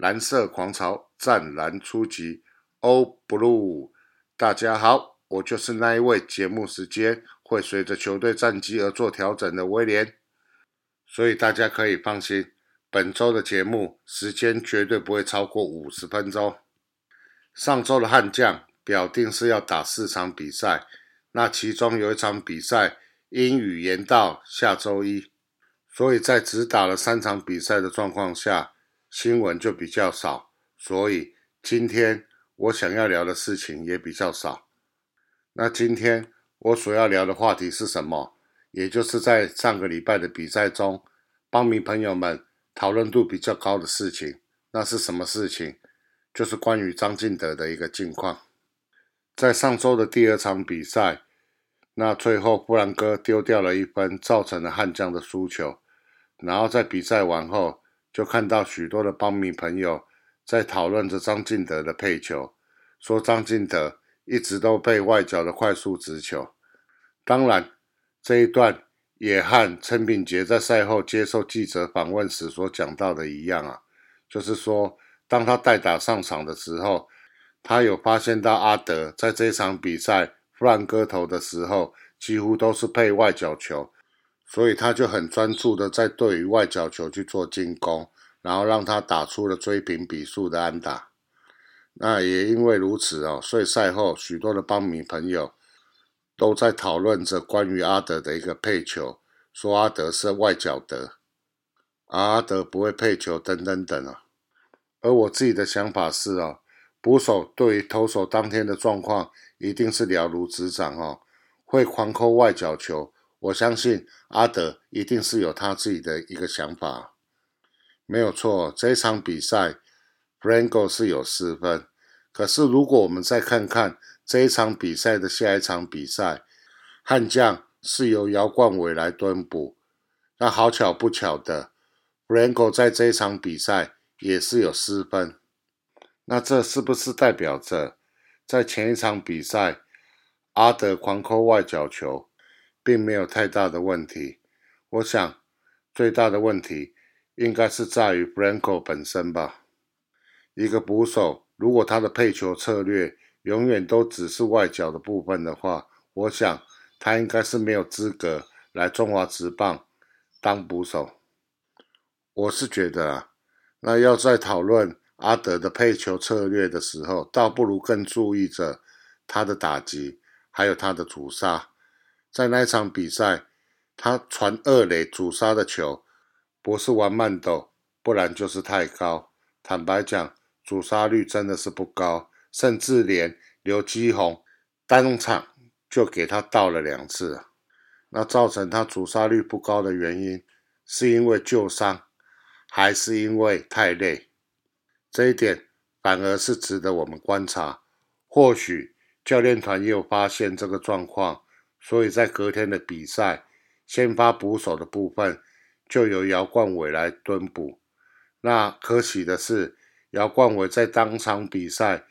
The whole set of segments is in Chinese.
蓝色狂潮，湛蓝初级，O Blue。大家好，我就是那一位节目时间会随着球队战绩而做调整的威廉，所以大家可以放心，本周的节目时间绝对不会超过五十分钟。上周的悍将表定是要打四场比赛，那其中有一场比赛因语延到下周一，所以在只打了三场比赛的状况下，新闻就比较少，所以今天我想要聊的事情也比较少。那今天我所要聊的话题是什么？也就是在上个礼拜的比赛中，帮迷朋友们讨论度比较高的事情，那是什么事情？就是关于张敬德的一个近况。在上周的第二场比赛，那最后布兰哥丢掉了一分，造成了悍将的输球。然后在比赛完后，就看到许多的邦迷朋友在讨论着张敬德的配球，说张敬德一直都被外角的快速直球。当然，这一段也和陈炳杰在赛后接受记者访问时所讲到的一样啊，就是说。当他代打上场的时候，他有发现到阿德在这场比赛弗兰哥投的时候，几乎都是配外角球，所以他就很专注的在对于外角球去做进攻，然后让他打出了追平比数的安打。那也因为如此哦，所以赛后许多的邦迷朋友都在讨论着关于阿德的一个配球，说阿德是外角德，阿德不会配球等等等啊。而我自己的想法是哦，捕手对于投手当天的状况一定是了如指掌哦，会狂扣外角球。我相信阿德一定是有他自己的一个想法，没有错。这一场比赛，Franco 是有失分。可是如果我们再看看这一场比赛的下一场比赛，悍将是由姚冠伟来蹲捕。那好巧不巧的，Franco 在这一场比赛。也是有失分，那这是不是代表着在前一场比赛阿德狂扣外角球，并没有太大的问题？我想最大的问题应该是在于 Franco 本身吧。一个捕手如果他的配球策略永远都只是外角的部分的话，我想他应该是没有资格来中华职棒当捕手。我是觉得啊。那要在讨论阿德的配球策略的时候，倒不如更注意着他的打击，还有他的主杀。在那场比赛，他传二垒主杀的球，不是玩慢斗，不然就是太高。坦白讲，主杀率真的是不高，甚至连刘基宏当场就给他倒了两次。那造成他主杀率不高的原因，是因为旧伤。还是因为太累，这一点反而是值得我们观察。或许教练团也有发现这个状况，所以在隔天的比赛，先发捕手的部分就由姚冠伟来蹲捕。那可喜的是，姚冠伟在当场比赛，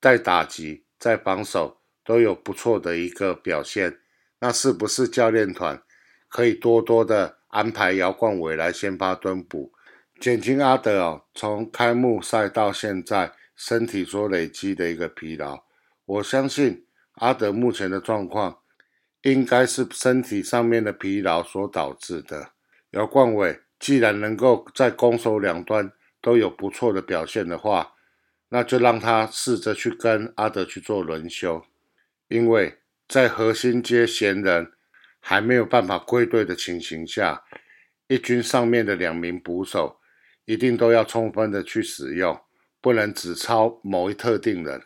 在打击、在防守都有不错的一个表现。那是不是教练团可以多多的安排姚冠伟来先发蹲捕？减轻阿德哦，从开幕赛到现在身体所累积的一个疲劳，我相信阿德目前的状况应该是身体上面的疲劳所导致的。姚冠伟既然能够在攻守两端都有不错的表现的话，那就让他试着去跟阿德去做轮休，因为在核心接闲人还没有办法归队的情形下，一军上面的两名捕手。一定都要充分的去使用，不能只抄某一特定人。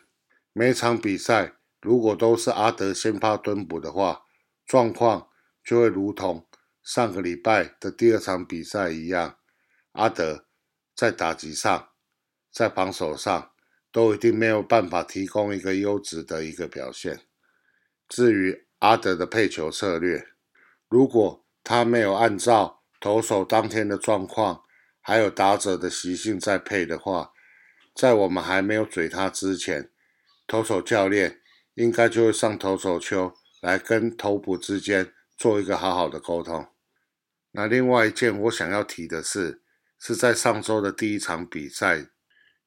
每场比赛如果都是阿德先发蹲捕的话，状况就会如同上个礼拜的第二场比赛一样，阿德在打击上、在防守上都一定没有办法提供一个优质的一个表现。至于阿德的配球策略，如果他没有按照投手当天的状况，还有打者的习性在配的话，在我们还没有嘴他之前，投手教练应该就会上投手球来跟投捕之间做一个好好的沟通。那另外一件我想要提的是，是在上周的第一场比赛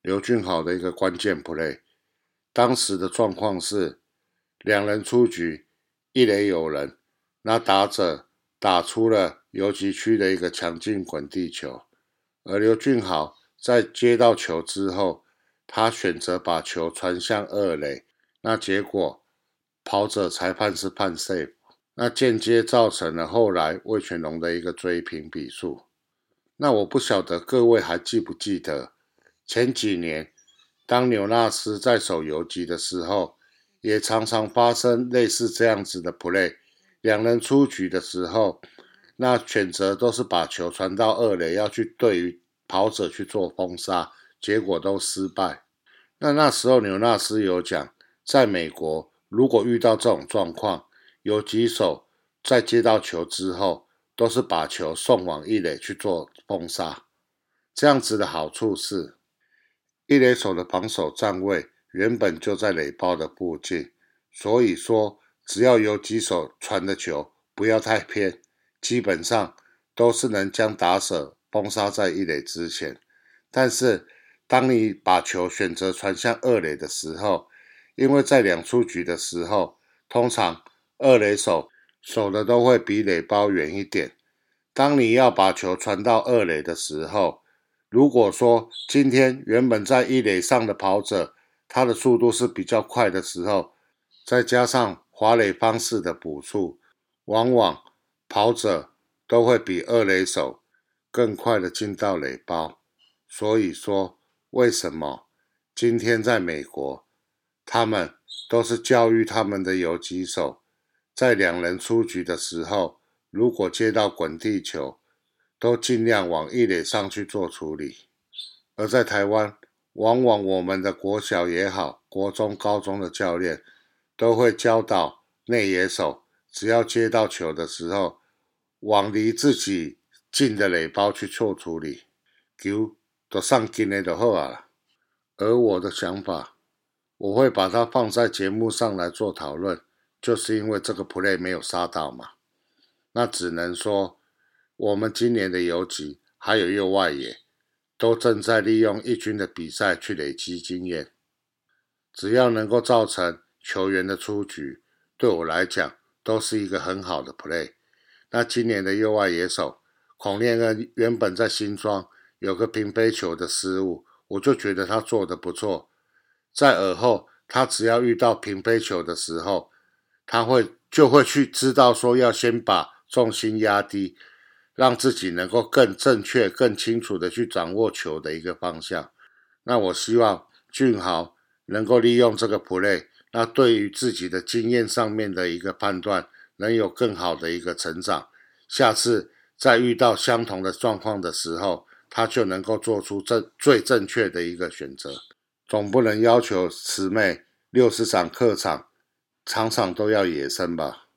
刘俊豪的一个关键 play。当时的状况是两人出局，一垒有人，那打者打出了游击区的一个强劲滚地球，而刘俊豪在接到球之后，他选择把球传向二垒，那结果跑者裁判是判 safe，那间接造成了后来魏全龙的一个追平比数。那我不晓得各位还记不记得前几年，当纽纳斯在守游击的时候，也常常发生类似这样子的 play，两人出局的时候，那选择都是把球传到二垒，要去对于跑者去做封杀。结果都失败。那那时候纽纳斯有讲，在美国如果遇到这种状况，有几手在接到球之后，都是把球送往一垒去做封杀。这样子的好处是，一垒手的防守站位原本就在垒包的附近，所以说只要有几手传的球不要太偏，基本上都是能将打手封杀在一垒之前。但是当你把球选择传向二垒的时候，因为在两出局的时候，通常二垒手守的都会比垒包远一点。当你要把球传到二垒的时候，如果说今天原本在一垒上的跑者，他的速度是比较快的时候，再加上滑垒方式的补助，往往跑者都会比二垒手更快的进到垒包。所以说。为什么今天在美国，他们都是教育他们的游击手，在两人出局的时候，如果接到滚地球，都尽量往一垒上去做处理；而在台湾，往往我们的国小也好，国中、高中的教练都会教导内野手，只要接到球的时候，往离自己近的垒包去做处理，球。都上进的就好啊，而我的想法，我会把它放在节目上来做讨论，就是因为这个 play 没有杀到嘛。那只能说，我们今年的游击还有右外野，都正在利用一军的比赛去累积经验。只要能够造成球员的出局，对我来讲都是一个很好的 play。那今年的右外野手孔令恩原本在新庄。有个平飞球的失误，我就觉得他做的不错。在耳后，他只要遇到平飞球的时候，他会就会去知道说要先把重心压低，让自己能够更正确、更清楚的去掌握球的一个方向。那我希望俊豪能够利用这个 play，那对于自己的经验上面的一个判断，能有更好的一个成长。下次再遇到相同的状况的时候，他就能够做出正最正确的一个选择，总不能要求慈妹六十场客场场场都要野生吧。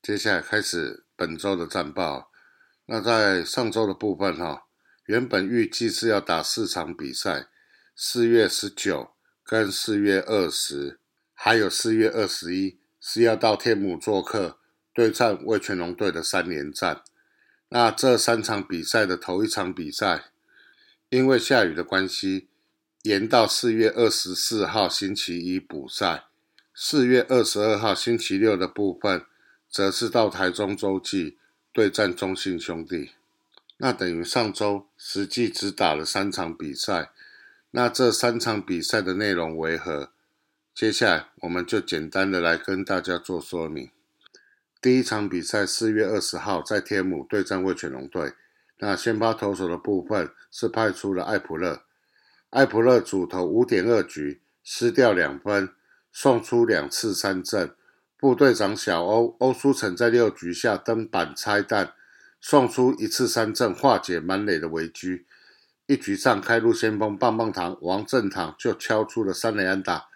接下来开始本周的战报。那在上周的部分哈，原本预计是要打四场比赛，四月十九跟四月二十，还有四月二十一是要到天母做客对战魏全龙队的三连战。那这三场比赛的头一场比赛，因为下雨的关系，延到四月二十四号星期一补赛。四月二十二号星期六的部分。则是到台中洲际对战中信兄弟，那等于上周实际只打了三场比赛。那这三场比赛的内容为何？接下来我们就简单的来跟大家做说明。第一场比赛四月二十号在天母对战味全龙队，那先发投手的部分是派出了艾普勒，艾普勒主投五点二局，失掉两分，送出两次三振。部队长小欧欧书成在六局下登板拆弹，送出一次三振，化解满垒的危机。一局上开路先锋棒棒糖王正堂就敲出了三垒安打，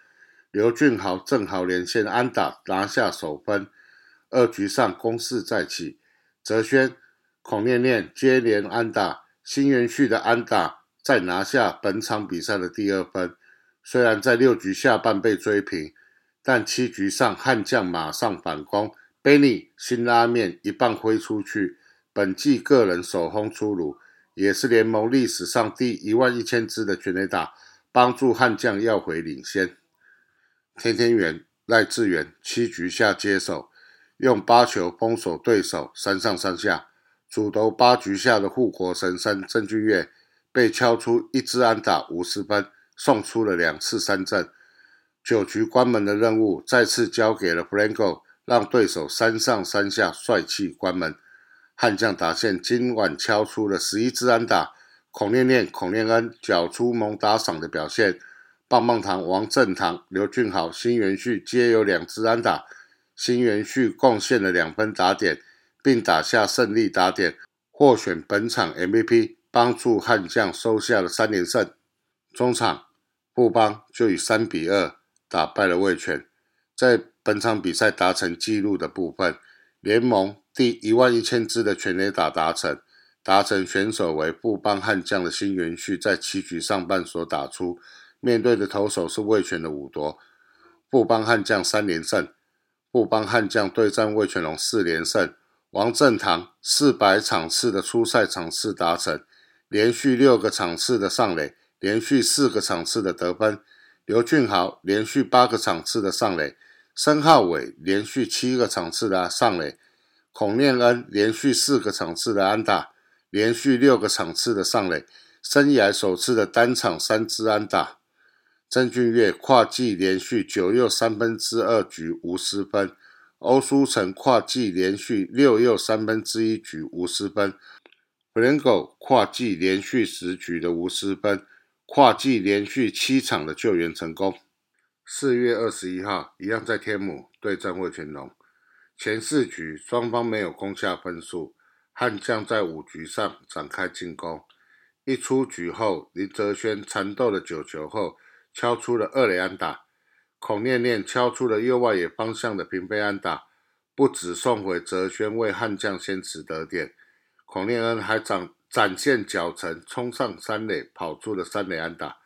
刘俊豪正好连线安打拿下首分。二局上攻势再起，泽轩孔念念接连安打，新元旭的安打再拿下本场比赛的第二分。虽然在六局下半被追平，但七局上悍将马上反攻，Benny 新拉面一棒挥出去，本季个人首轰出炉，也是联盟历史上第一万一千支的全垒打，帮助悍将要回领先。天天元赖志远七局下接手，用八球封锁对手三上三下。主投八局下的护国神山郑俊岳被敲出一支安打五十分，送出了两次三振。九局关门的任务再次交给了 Franco，让对手三上三下帅气关门。悍将打线今晚敲出了十一支安打，孔念念、孔念恩缴出猛打赏的表现。棒棒糖王正堂、刘俊豪、新元旭皆有两支安打，新元旭贡献了两分打点。并打下胜利打点，获选本场 MVP，帮助悍将收下了三连胜。中场，布邦就以三比二打败了味全，在本场比赛达成纪录的部分，联盟第一万一千支的全垒打达成，达成选手为布邦悍将的新元旭在七局上半所打出，面对的投手是味全的五夺，布邦悍将三连胜，布邦悍将对战味全龙四连胜。王正堂四百场次的初赛场次达成，连续六个场次的上垒，连续四个场次的得分。刘俊豪连续八个场次的上垒，申浩伟连续七个场次的上垒，孔念恩连续四个场次的安打，连续六个场次的上垒，生涯首次的单场三支安打。曾俊岳跨季连续九又三分之二局无失分。欧舒成跨季连续六又三分之一局无失分，Blanco 跨季连续十局的无失分，跨季连续七场的救援成功。四月二十一号，一样在天母对战魏全龙，前四局双方没有攻下分数，悍将在五局上展开进攻，一出局后，林哲轩缠斗了九球后，敲出了二垒安打。孔念念敲出了右外野方向的平飞安打，不止送回泽轩为悍将先持得点，孔念恩还展展现脚程冲上三垒跑出了三垒安打。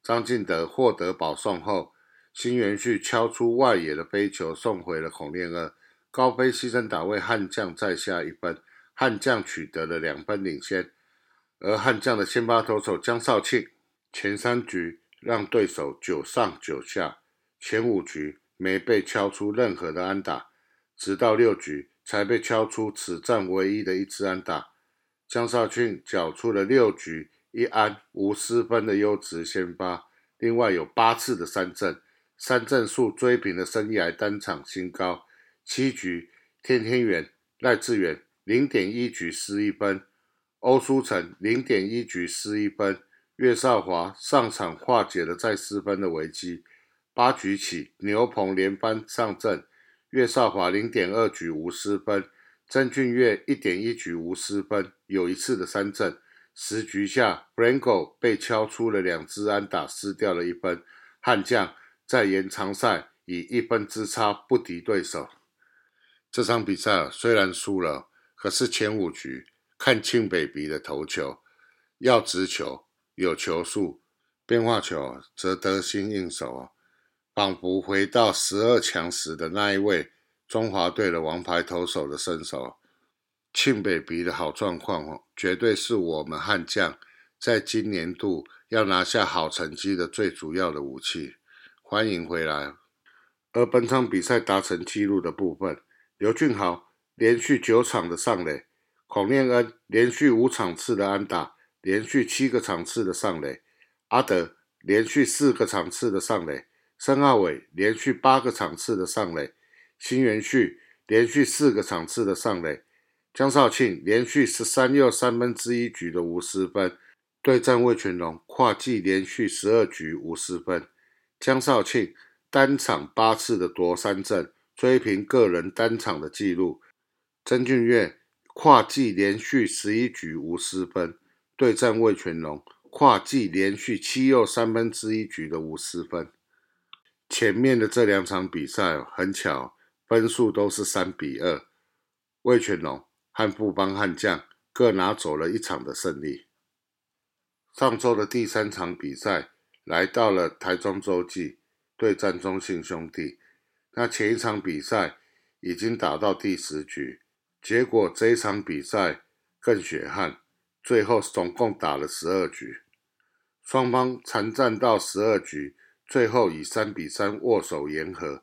张进德获得保送后，新元旭敲出外野的飞球送回了孔念恩，高飞牺牲打为悍将再下一分，悍将取得了两分领先。而悍将的先发投手江少庆前三局让对手九上九下。前五局没被敲出任何的安打，直到六局才被敲出此战唯一的一次安打。江少庆缴出了六局一安无失分的优质先发，另外有八次的三振，三振数追平了生涯单场新高。七局天天元赖志远零点一局失一分，欧舒成零点一局失一分，岳少华上场化解了再失分的危机。八局起，牛棚连番上阵，岳少华零点二局无失分，曾俊岳一点一局无失分，有一次的三振。十局下，Franco 被敲出了两支安打，失掉了一分。悍将在延长赛以一分之差不敌对手。这场比赛虽然输了，可是前五局看庆北鼻的投球，要直球有球速，变化球则得心应手哦。仿佛回到十二强时的那一位中华队的王牌投手的身手，庆北鼻的好状况哦，绝对是我们悍将在今年度要拿下好成绩的最主要的武器。欢迎回来。而本场比赛达成纪录的部分，刘俊豪连续九场的上垒，孔念恩连续五场次的安打，连续七个场次的上垒，阿德连续四个场次的上垒。申奥伟连续八个场次的上垒，新元旭连续四个场次的上垒，江少庆连续十三又三分之一局的无失分，对战魏全龙跨季连续十二局无失分，江少庆单场八次的夺三振，追平个人单场的纪录。曾俊岳跨季连续十一局无失分，对战魏全龙跨季连续七又三分之一局的无失分。前面的这两场比赛很巧，分数都是三比二。魏全龙和富邦悍将各拿走了一场的胜利。上周的第三场比赛来到了台中洲际对战中信兄弟。那前一场比赛已经打到第十局，结果这一场比赛更血汗，最后总共打了十二局，双方缠战到十二局，最后以三比三握手言和。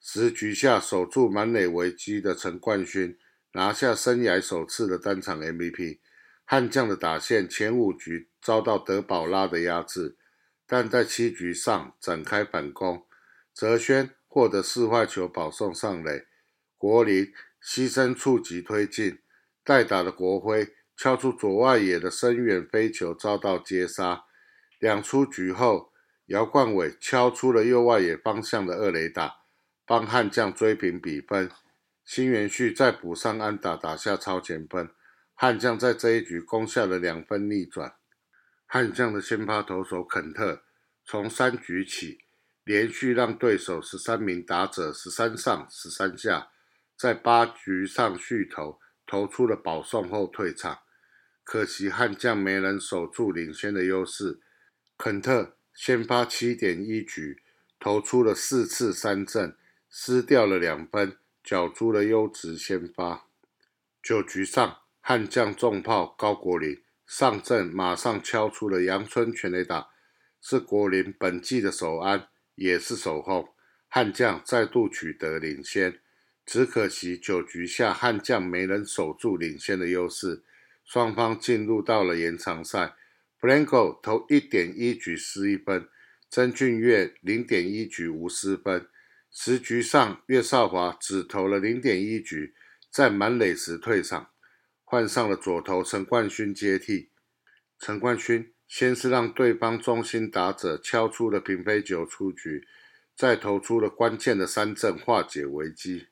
十局下守住满垒危机的陈冠勋拿下生涯首次的单场 MVP。悍将的打线前五局遭到德保拉的压制，但在七局上展开反攻。泽轩获得四坏球保送上垒，国林牺牲触及推进，代打的国辉敲出左外野的深远飞球遭到接杀。两出局后，姚冠伟敲出了右外野方向的二垒打。帮悍将追平比分，新元旭再补上安打，打下超前分。悍将在这一局攻下了两分逆转。悍将的先发投手肯特，从三局起连续让对手十三名打者十三上十三下，在八局上续投，投出了保送后退场。可惜悍将没能守住领先的优势。肯特先发七点一局，投出了四次三振。失掉了两分，缴出了优质先发。九局上，悍将重炮高国林上阵，马上敲出了阳春全垒打，是国林本季的首安，也是守候。悍将再度取得领先，只可惜九局下悍将没能守住领先的优势，双方进入到了延长赛。Blanco 投一点一局失一分，曾俊岳零点一局无失分。十局上，岳少华只投了零点一局，在满垒时退场，换上了左投陈冠勋接替。陈冠勋先是让对方中心打者敲出了平飞球出局，再投出了关键的三振化解危机。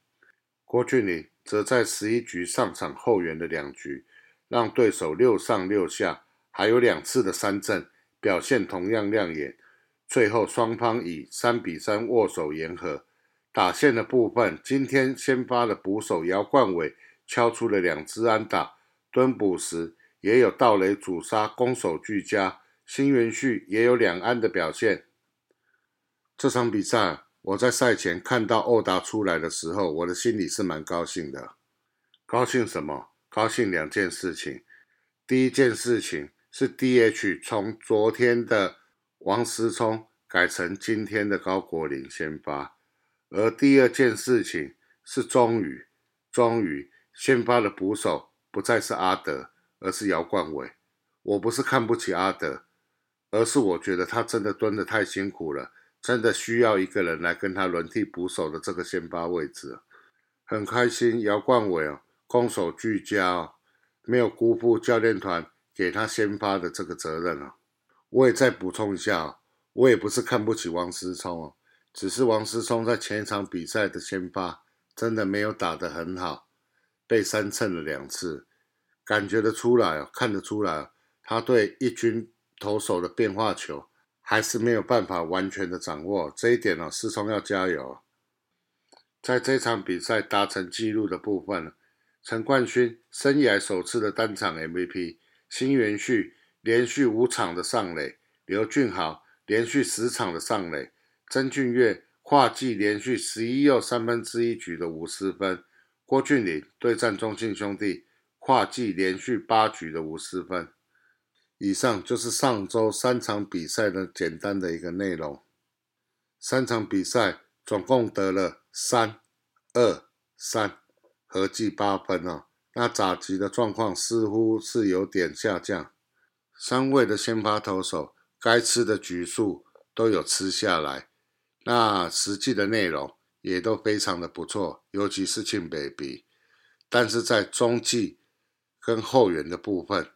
郭俊麟则在十一局上场后援的两局，让对手六上六下，还有两次的三振，表现同样亮眼。最后双方以三比三握手言和。打线的部分，今天先发的捕手姚冠伟敲出了两支安打，蹲捕时也有盗垒主杀，攻守俱佳。新元旭也有两安的表现。这场比赛，我在赛前看到欧达出来的时候，我的心里是蛮高兴的。高兴什么？高兴两件事情。第一件事情是 DH 从昨天的王思聪改成今天的高国林先发。而第二件事情是，终于，终于先发的捕手不再是阿德，而是姚冠伟。我不是看不起阿德，而是我觉得他真的蹲得太辛苦了，真的需要一个人来跟他轮替捕手的这个先发位置。很开心，姚冠伟哦，攻守俱佳哦，没有辜负教练团给他先发的这个责任啊。我也再补充一下，我也不是看不起王思聪哦。只是王思聪在前一场比赛的先发真的没有打得很好，被三蹭了两次，感觉得出来哦，看得出来，他对一军投手的变化球还是没有办法完全的掌握，这一点呢，思聪要加油。在这场比赛达成纪录的部分，陈冠勋生涯首次的单场 MVP，新元旭连续五场的上垒，刘俊豪连续十场的上垒。曾俊岳跨季连续十一又三分之一局的五十分，郭俊麟对战中信兄弟跨季连续八局的五十分。以上就是上周三场比赛的简单的一个内容。三场比赛总共得了三二三，合计八分哦。那打击的状况似乎是有点下降，三位的先发投手该吃的局数都有吃下来。那实际的内容也都非常的不错，尤其是庆 baby，但是在中继跟后援的部分，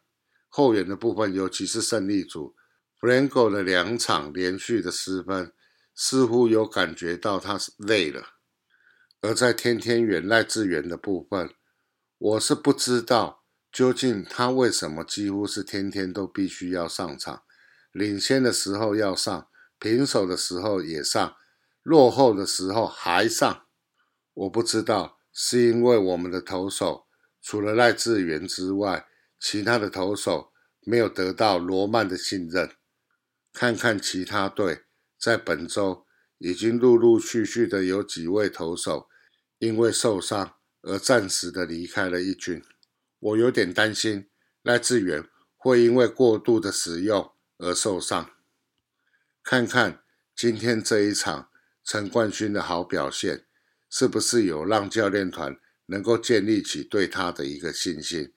后援的部分，尤其是胜利组 Franco 的两场连续的失分，似乎有感觉到他是累了。而在天天远赖志源的部分，我是不知道究竟他为什么几乎是天天都必须要上场，领先的时候要上，平手的时候也上。落后的时候还上，我不知道是因为我们的投手除了赖志源之外，其他的投手没有得到罗曼的信任。看看其他队在本周已经陆陆续续的有几位投手因为受伤而暂时的离开了一军，我有点担心赖志远会因为过度的使用而受伤。看看今天这一场陈冠勋的好表现，是不是有让教练团能够建立起对他的一个信心，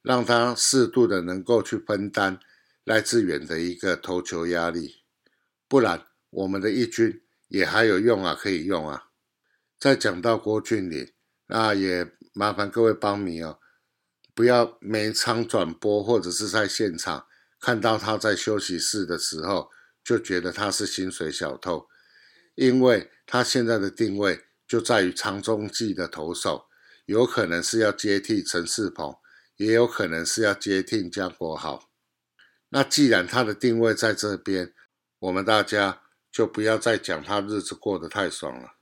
让他适度的能够去分担。赖志远的一个投球压力，不然我们的一军也还有用啊，可以用啊。再讲到郭俊麟，那也麻烦各位帮迷哦，不要每场转播或者是在现场看到他在休息室的时候就觉得他是薪水小偷，因为他现在的定位就在于长中继的投手，有可能是要接替陈世鹏，也有可能是要接替江国豪。那既然他的定位在这边，我们大家就不要再讲他日子过得太爽了。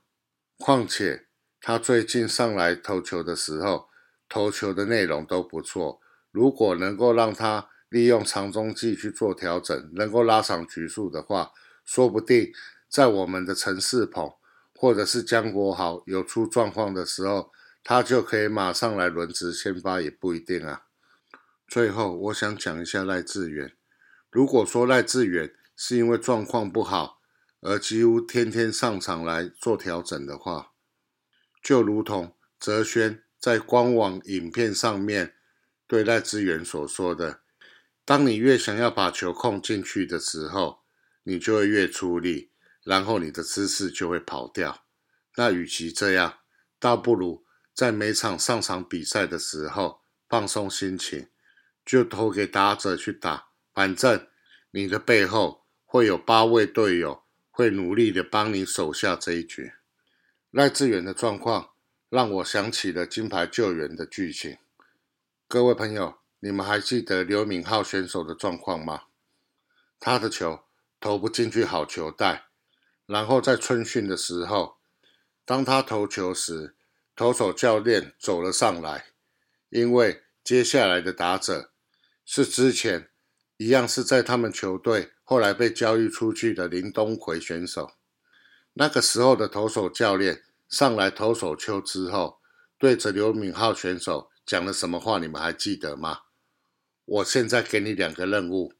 况且他最近上来投球的时候，投球的内容都不错。如果能够让他利用长中继去做调整，能够拉长局数的话，说不定在我们的陈世鹏或者是江国豪有出状况的时候，他就可以马上来轮值先发，也不一定啊。最后，我想讲一下赖志远。如果说赖志远是因为状况不好而几乎天天上场来做调整的话，就如同哲轩在官网影片上面对赖志远所说的：“当你越想要把球控进去的时候，你就会越出力，然后你的姿势就会跑掉。那与其这样，倒不如在每场上场比赛的时候放松心情，就投给打者去打。”反正你的背后会有八位队友会努力的帮你守下这一局。赖志远的状况让我想起了金牌救援的剧情。各位朋友，你们还记得刘敏浩选手的状况吗？他的球投不进去好球带，然后在春训的时候，当他投球时，投手教练走了上来，因为接下来的打者是之前。一样是在他们球队后来被交易出去的林东奎选手，那个时候的投手教练上来投手球之后，对着刘敏浩选手讲了什么话？你们还记得吗？我现在给你两个任务：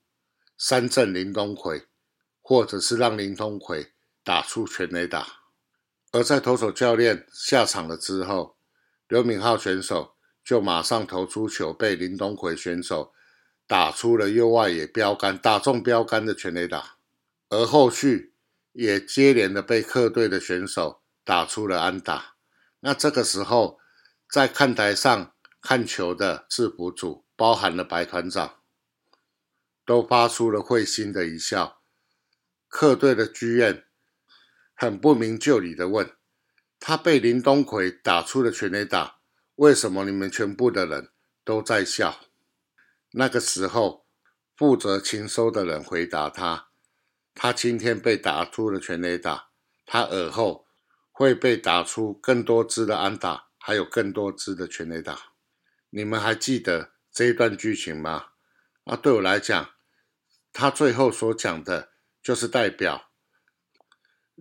三振林东奎，或者是让林东奎打出全垒打。而在投手教练下场了之后，刘敏浩选手就马上投出球，被林东奎选手。打出了右外野标杆，打中标杆的全垒打，而后续也接连的被客队的选手打出了安打。那这个时候，在看台上看球的制服组，包含了白团长，都发出了会心的一笑。客队的剧院很不明就里的问：他被林东奎打出了全垒打，为什么你们全部的人都在笑？那个时候，负责勤收的人回答他：“他今天被打出了全垒打，他耳后会被打出更多支的安打，还有更多支的全垒打。”你们还记得这一段剧情吗？啊，对我来讲，他最后所讲的就是代表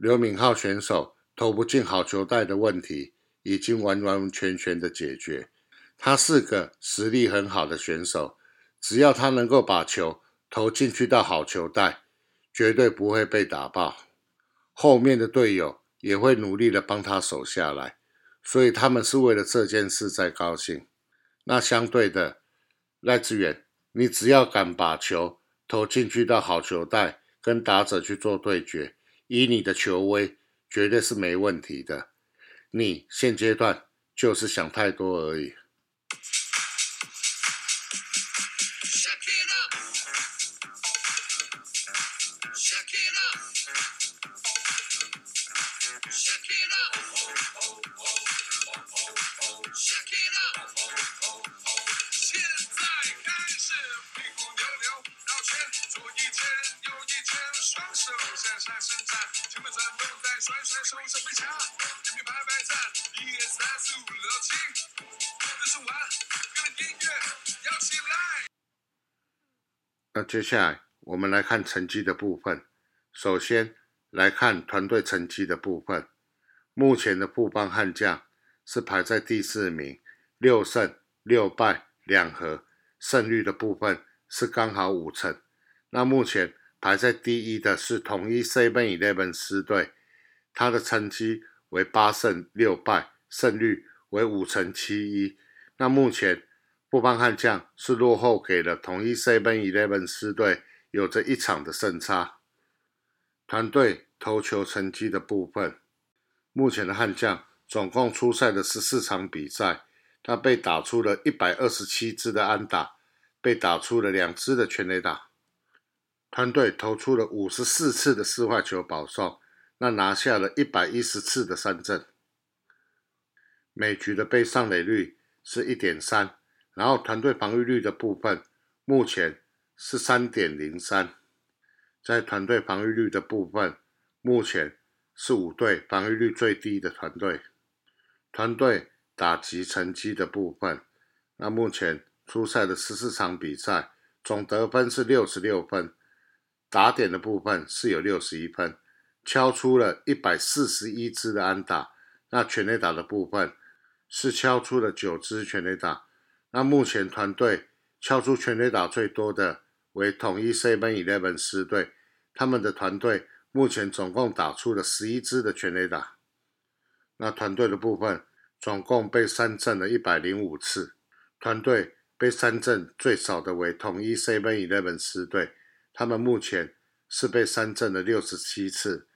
刘敏浩选手投不进好球带的问题已经完完全全的解决。他是个实力很好的选手。只要他能够把球投进去到好球带，绝对不会被打爆。后面的队友也会努力的帮他守下来，所以他们是为了这件事在高兴。那相对的，赖志远，你只要敢把球投进去到好球带，跟打者去做对决，以你的球威，绝对是没问题的。你现阶段就是想太多而已。甩甩手，飞枪，给你拍拍赞，一二三四五六七，这是完，跟着音乐摇起来。那接下来我们来看成绩的部分。首先来看团队成绩的部分。目前的富邦悍将是排在第四名，六胜六败两和，胜率的部分是刚好五成。那目前排在第一的是统一 Seven Eleven 狮队，他的成绩为八胜六败，胜率为五成七一。那目前富邦悍将是落后给了统一 Seven Eleven 狮队，有着一场的胜差。团队投球成绩的部分。目前的悍将总共出赛的十四场比赛，他被打出了一百二十七支的安打，被打出了两支的全垒打。团队投出了五十四次的四坏球保送，那拿下了一百一十次的三振。每局的被上垒率是一点三，然后团队防御率的部分目前是三点零三。在团队防御率的部分，目前。是五队防御率最低的团队。团队打击成绩的部分，那目前出赛的十四场比赛，总得分是六十六分，打点的部分是有六十一分，敲出了一百四十一支的安打。那全垒打的部分是敲出了九支全垒打。那目前团队敲出全垒打最多的为统一 Seven Eleven 狮队，他们的团队。目前总共打出了十一支的全垒打，那团队的部分总共被三振了一百零五次，团队被三振最少的为统一 Seven Eleven 狮队，他们目前是被三振了六十七次，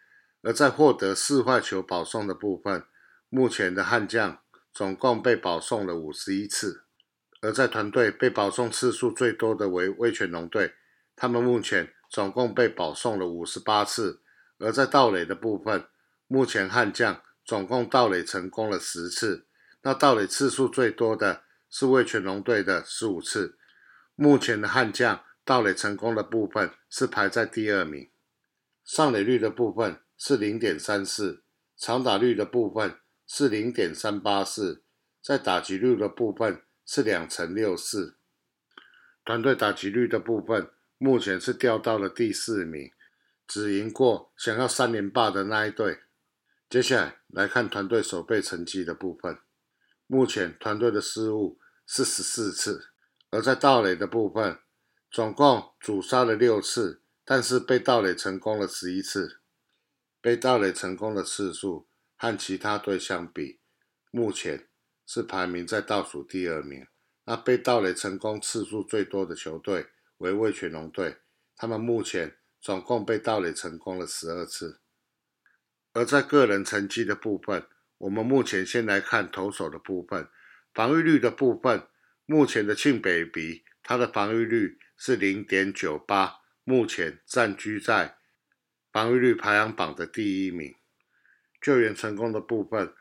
而在获得四坏球保送的部分，目前的悍将总共被保送了五十一次，而在团队被保送次数最多的为威权龙队，他们目前总共被保送了五十八次。而在盗垒的部分，目前悍将总共盗垒成功了十次，那盗垒次数最多的是味全龙队的十五次。目前的悍将盗垒成功的部分是排在第二名，上垒率的部分是零点三四，长打率的部分是零点三八四，在打击率的部分是两成六四。团队打击率的部分目前是掉到了第四名。只赢过想要三连霸的那一队。接下来来看团队守备成绩的部分。目前团队的失误是十四次，而在盗垒的部分，总共主杀了六次，但是被盗垒成功了十一次。被盗垒成功的次数和其他队相比，目前是排名在倒数第二名。那被盗垒成功次数最多的球队为味全龙队，他们目前。总共被盗垒成功了十二次，而在个人成绩的部分，我们目前先来看投手的部分，防御率的部分，目前的庆北鼻他的防御率是零点九八，目前暂居在防御率排行榜的第一名。救援成功的部分，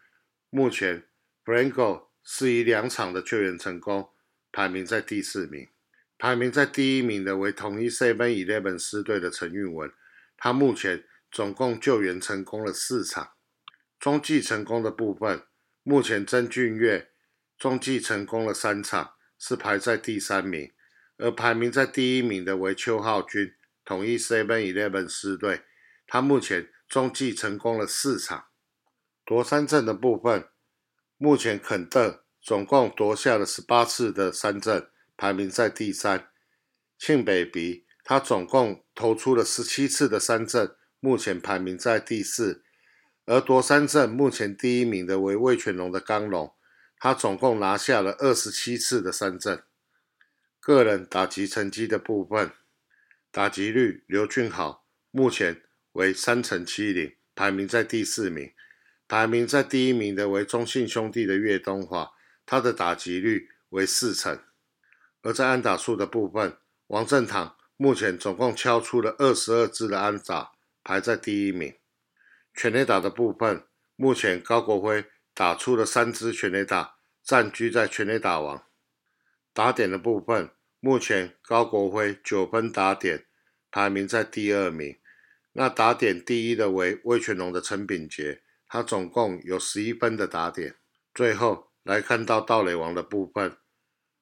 目前 Franco 是以两场的救援成功，排名在第四名。排名在第一名的为统一 Seven Eleven 狮队的陈运文，他目前总共救援成功了四场。中继成功的部分，目前曾俊岳中继成功了三场，是排在第三名。而排名在第一名的为邱浩军，统一 Seven Eleven 狮队，他目前中继成功了四场。夺三振的部分，目前肯特总共夺下了十八次的三振。排名在第三，庆北鼻他总共投出了十七次的三振，目前排名在第四。而夺三振目前第一名的为魏全龙的刚龙，他总共拿下了二十七次的三振。个人打击成绩的部分，打击率刘俊豪目前为三成七零，排名在第四名。排名在第一名的为中信兄弟的岳东华，他的打击率为四成。而在安打数的部分，王振堂目前总共敲出了二十二支的安打，排在第一名。全垒打的部分，目前高国辉打出了三支全垒打，占据在全垒打王。打点的部分，目前高国辉九分打点，排名在第二名。那打点第一的为魏全龙的陈炳杰，他总共有十一分的打点。最后来看到盗垒王的部分，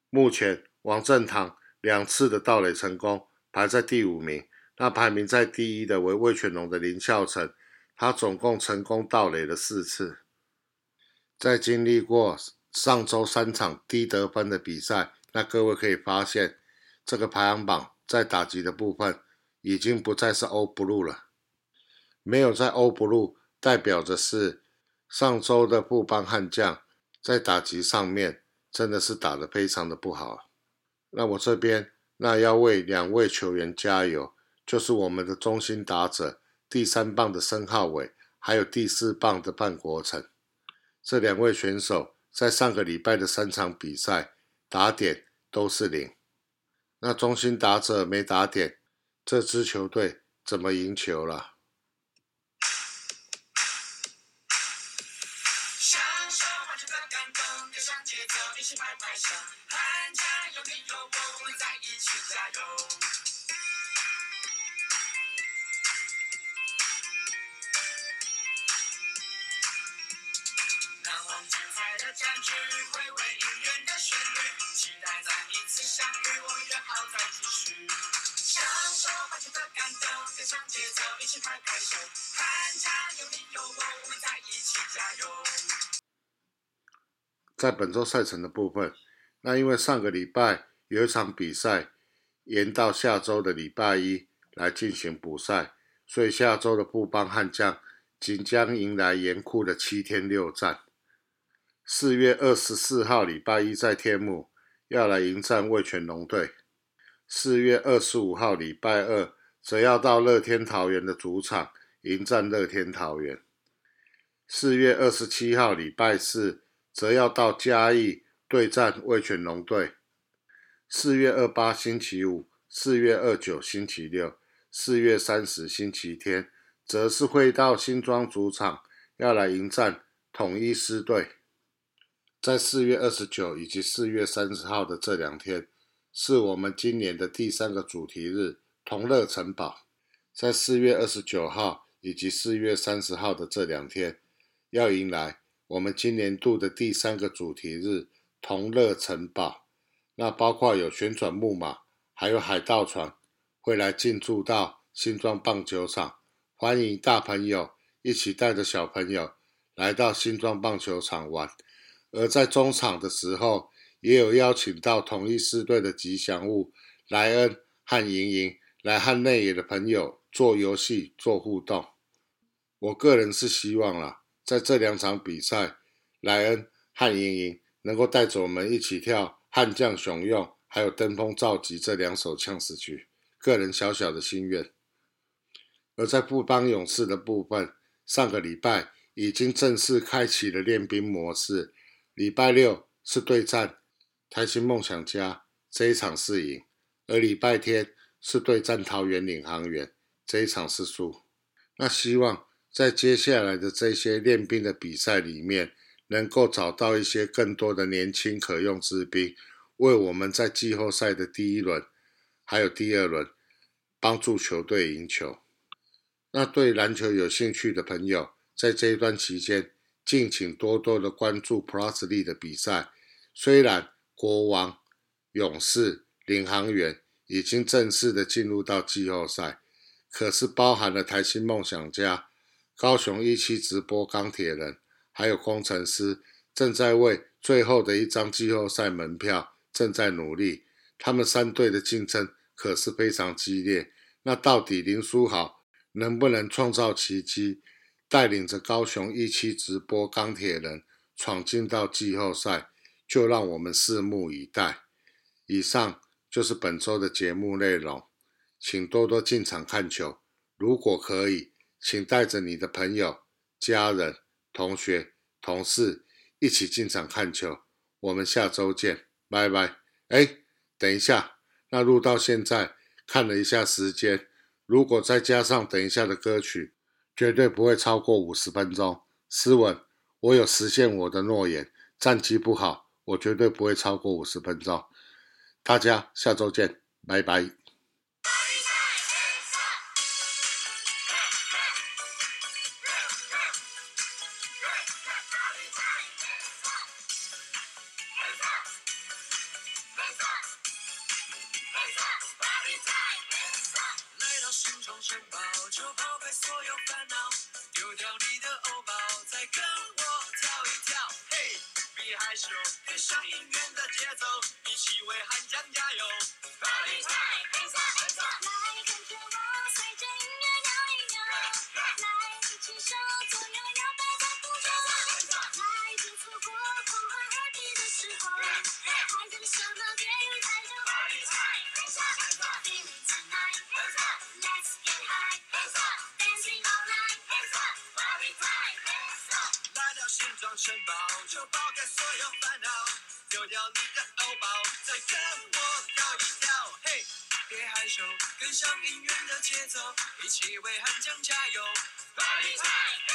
目前。王正堂两次的盗垒成功，排在第五名。那排名在第一的为魏全龙的林孝成，他总共成功盗垒了四次。在经历过上周三场低得分的比赛，那各位可以发现，这个排行榜在打击的部分已经不再是欧 blue 了。没有在欧 blue，代表着是上周的布邦悍将在打击上面真的是打得非常的不好。那我这边那要为两位球员加油。就是我们的中心打者，第三棒的申浩伟，还有第四棒的范国成，这两位选手在上个礼拜的三场比赛打点都是零。那中心打者没打点，这支球队怎么赢球了？本周赛程的部分，那因为上个礼拜有一场比赛延到下周的礼拜一来进行补赛，所以下周的布邦悍将即将迎来严酷的七天六战。四月二十四号礼拜一在天母要来迎战味全龙队，四月二十五号礼拜二则要到乐天桃园的主场迎战乐天桃园，四月二十七号礼拜四。则要到嘉义对战味全龙队。四月二八星期五，四月二九星期六，四月三十星期天，则是会到新庄主场要来迎战统一狮队。在四月二十九以及四月三十号的这两天，是我们今年的第三个主题日——同乐城堡。在四月二十九号以及四月三十号的这两天，要迎来。我们今年度的第三个主题日——同乐城堡，那包括有旋转木马，还有海盗船，会来进驻到新庄棒球场，欢迎大朋友一起带着小朋友来到新庄棒球场玩。而在中场的时候，也有邀请到同一师队的吉祥物莱恩和莹莹来和内野的朋友做游戏、做互动。我个人是希望啦。在这两场比赛，莱恩和莹莹能够带着我们一起跳《悍将雄用》还有《登峰造极》这两首呛死曲，个人小小的心愿。而在布邦勇士的部分，上个礼拜已经正式开启了练兵模式。礼拜六是对战台新梦想家这一场是赢，而礼拜天是对战桃园领航员这一场是输。那希望。在接下来的这些练兵的比赛里面，能够找到一些更多的年轻可用之兵，为我们在季后赛的第一轮还有第二轮帮助球队赢球。那对篮球有兴趣的朋友，在这一段期间，敬请多多的关注 Plus 力的比赛。虽然国王、勇士、领航员已经正式的进入到季后赛，可是包含了台新梦想家。高雄一期直播钢铁人，还有工程师正在为最后的一张季后赛门票正在努力。他们三队的竞争可是非常激烈。那到底林书豪能不能创造奇迹，带领着高雄一期直播钢铁人闯进到季后赛，就让我们拭目以待。以上就是本周的节目内容，请多多进场看球，如果可以。请带着你的朋友、家人、同学、同事一起进场看球。我们下周见，拜拜。哎，等一下，那录到现在看了一下时间，如果再加上等一下的歌曲，绝对不会超过五十分钟。斯文，我有实现我的诺言。战绩不好，我绝对不会超过五十分钟。大家下周见，拜拜。你的欧包，再跟我跳一跳。嘿，别害羞，跟上音乐的节奏，一起为汉江加油。Party time，hands up hands up。来跟着我，随着音乐摇一摇，来一起手左右摇摆在不中，来别错过狂欢 happy 的时候，还等什么别人太起为汉江加油。Party time, hands